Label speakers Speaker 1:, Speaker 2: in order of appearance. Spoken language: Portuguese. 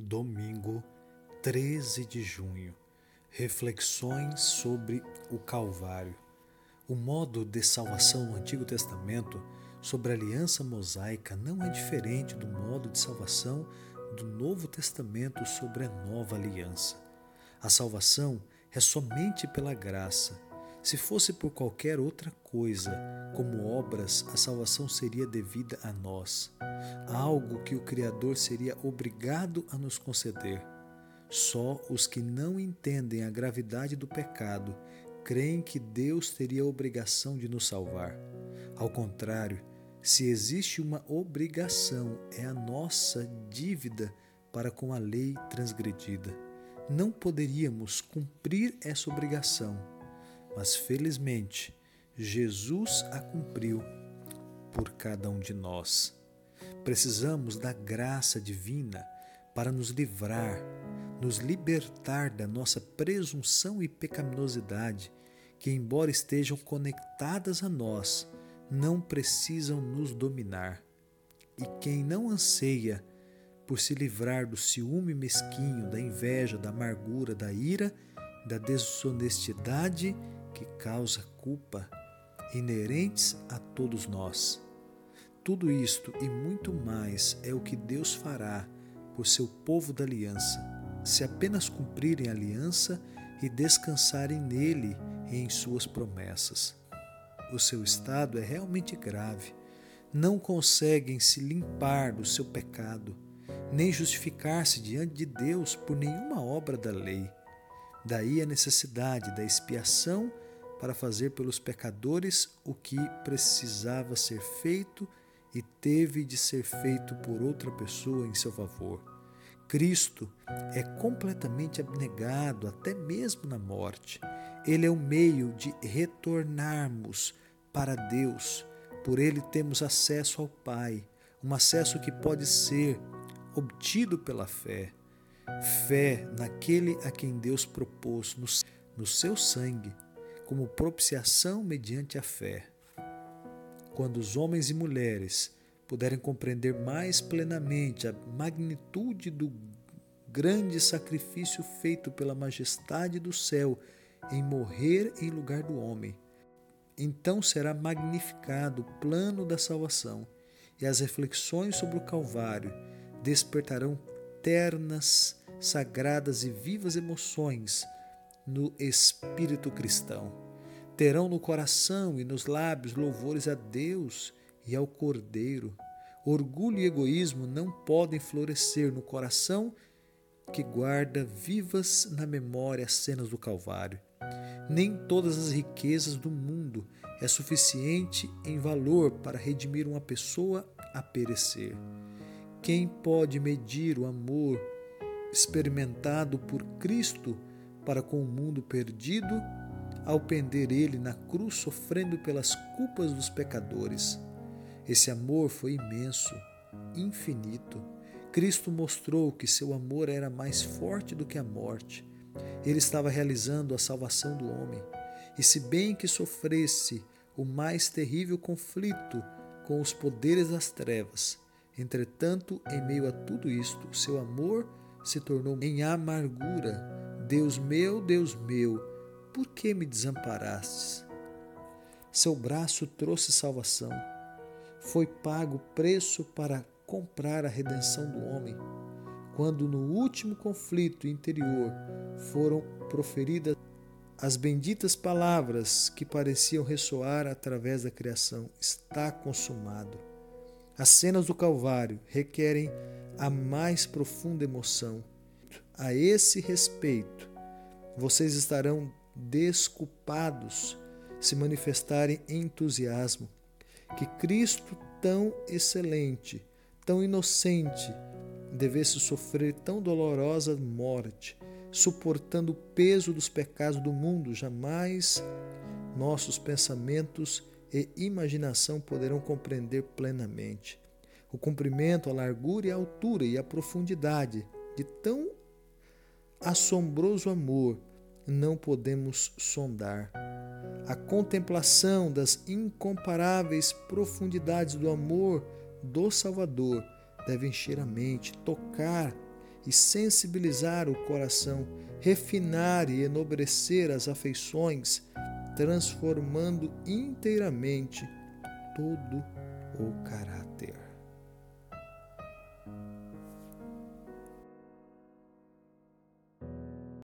Speaker 1: Domingo 13 de junho. Reflexões sobre o Calvário. O modo de salvação no Antigo Testamento sobre a aliança mosaica não é diferente do modo de salvação do Novo Testamento sobre a nova aliança. A salvação é somente pela graça se fosse por qualquer outra coisa, como obras, a salvação seria devida a nós, algo que o Criador seria obrigado a nos conceder. Só os que não entendem a gravidade do pecado creem que Deus teria a obrigação de nos salvar. Ao contrário, se existe uma obrigação, é a nossa dívida para com a lei transgredida. Não poderíamos cumprir essa obrigação mas felizmente Jesus a cumpriu por cada um de nós. Precisamos da graça divina para nos livrar, nos libertar da nossa presunção e pecaminosidade, que, embora estejam conectadas a nós, não precisam nos dominar. E quem não anseia por se livrar do ciúme mesquinho, da inveja, da amargura, da ira, da desonestidade que causa culpa inerentes a todos nós. Tudo isto e muito mais é o que Deus fará por seu povo da aliança, se apenas cumprirem a aliança e descansarem nele e em suas promessas. O seu estado é realmente grave. Não conseguem se limpar do seu pecado, nem justificar-se diante de Deus por nenhuma obra da lei. Daí a necessidade da expiação para fazer pelos pecadores o que precisava ser feito e teve de ser feito por outra pessoa em seu favor. Cristo é completamente abnegado até mesmo na morte. Ele é o meio de retornarmos para Deus. Por ele temos acesso ao Pai, um acesso que pode ser obtido pela fé. Fé naquele a quem Deus propôs no, seu sangue como propiciação mediante a fé. Quando os homens e mulheres puderem compreender mais plenamente a magnitude do grande sacrifício feito pela majestade do céu em morrer em lugar do homem, então será magnificado o plano da salvação e as reflexões sobre o Calvário despertarão ternas, sagradas e vivas emoções no espírito cristão. Terão no coração e nos lábios louvores a Deus e ao Cordeiro. Orgulho e egoísmo não podem florescer no coração que guarda vivas na memória as cenas do Calvário. Nem todas as riquezas do mundo é suficiente em valor para redimir uma pessoa a perecer. Quem pode medir o amor experimentado por Cristo para com o mundo perdido, ao pender ele na cruz sofrendo pelas culpas dos pecadores. Esse amor foi imenso, infinito. Cristo mostrou que seu amor era mais forte do que a morte. Ele estava realizando a salvação do homem. E se bem que sofresse o mais terrível conflito com os poderes das trevas, entretanto, em meio a tudo isto, seu amor se tornou em amargura Deus meu, Deus meu, por que me desamparastes? Seu braço trouxe salvação. Foi pago o preço para comprar a redenção do homem. Quando no último conflito interior foram proferidas as benditas palavras que pareciam ressoar através da criação: Está consumado. As cenas do Calvário requerem a mais profunda emoção a esse respeito, vocês estarão desculpados se manifestarem entusiasmo que Cristo, tão excelente, tão inocente, devesse sofrer tão dolorosa morte, suportando o peso dos pecados do mundo, jamais nossos pensamentos e imaginação poderão compreender plenamente. O comprimento, a largura e a altura e a profundidade de tão assombroso amor não podemos sondar. A contemplação das incomparáveis profundidades do amor do Salvador deve encher a mente, tocar e sensibilizar o coração, refinar e enobrecer as afeições, transformando inteiramente todo o caráter.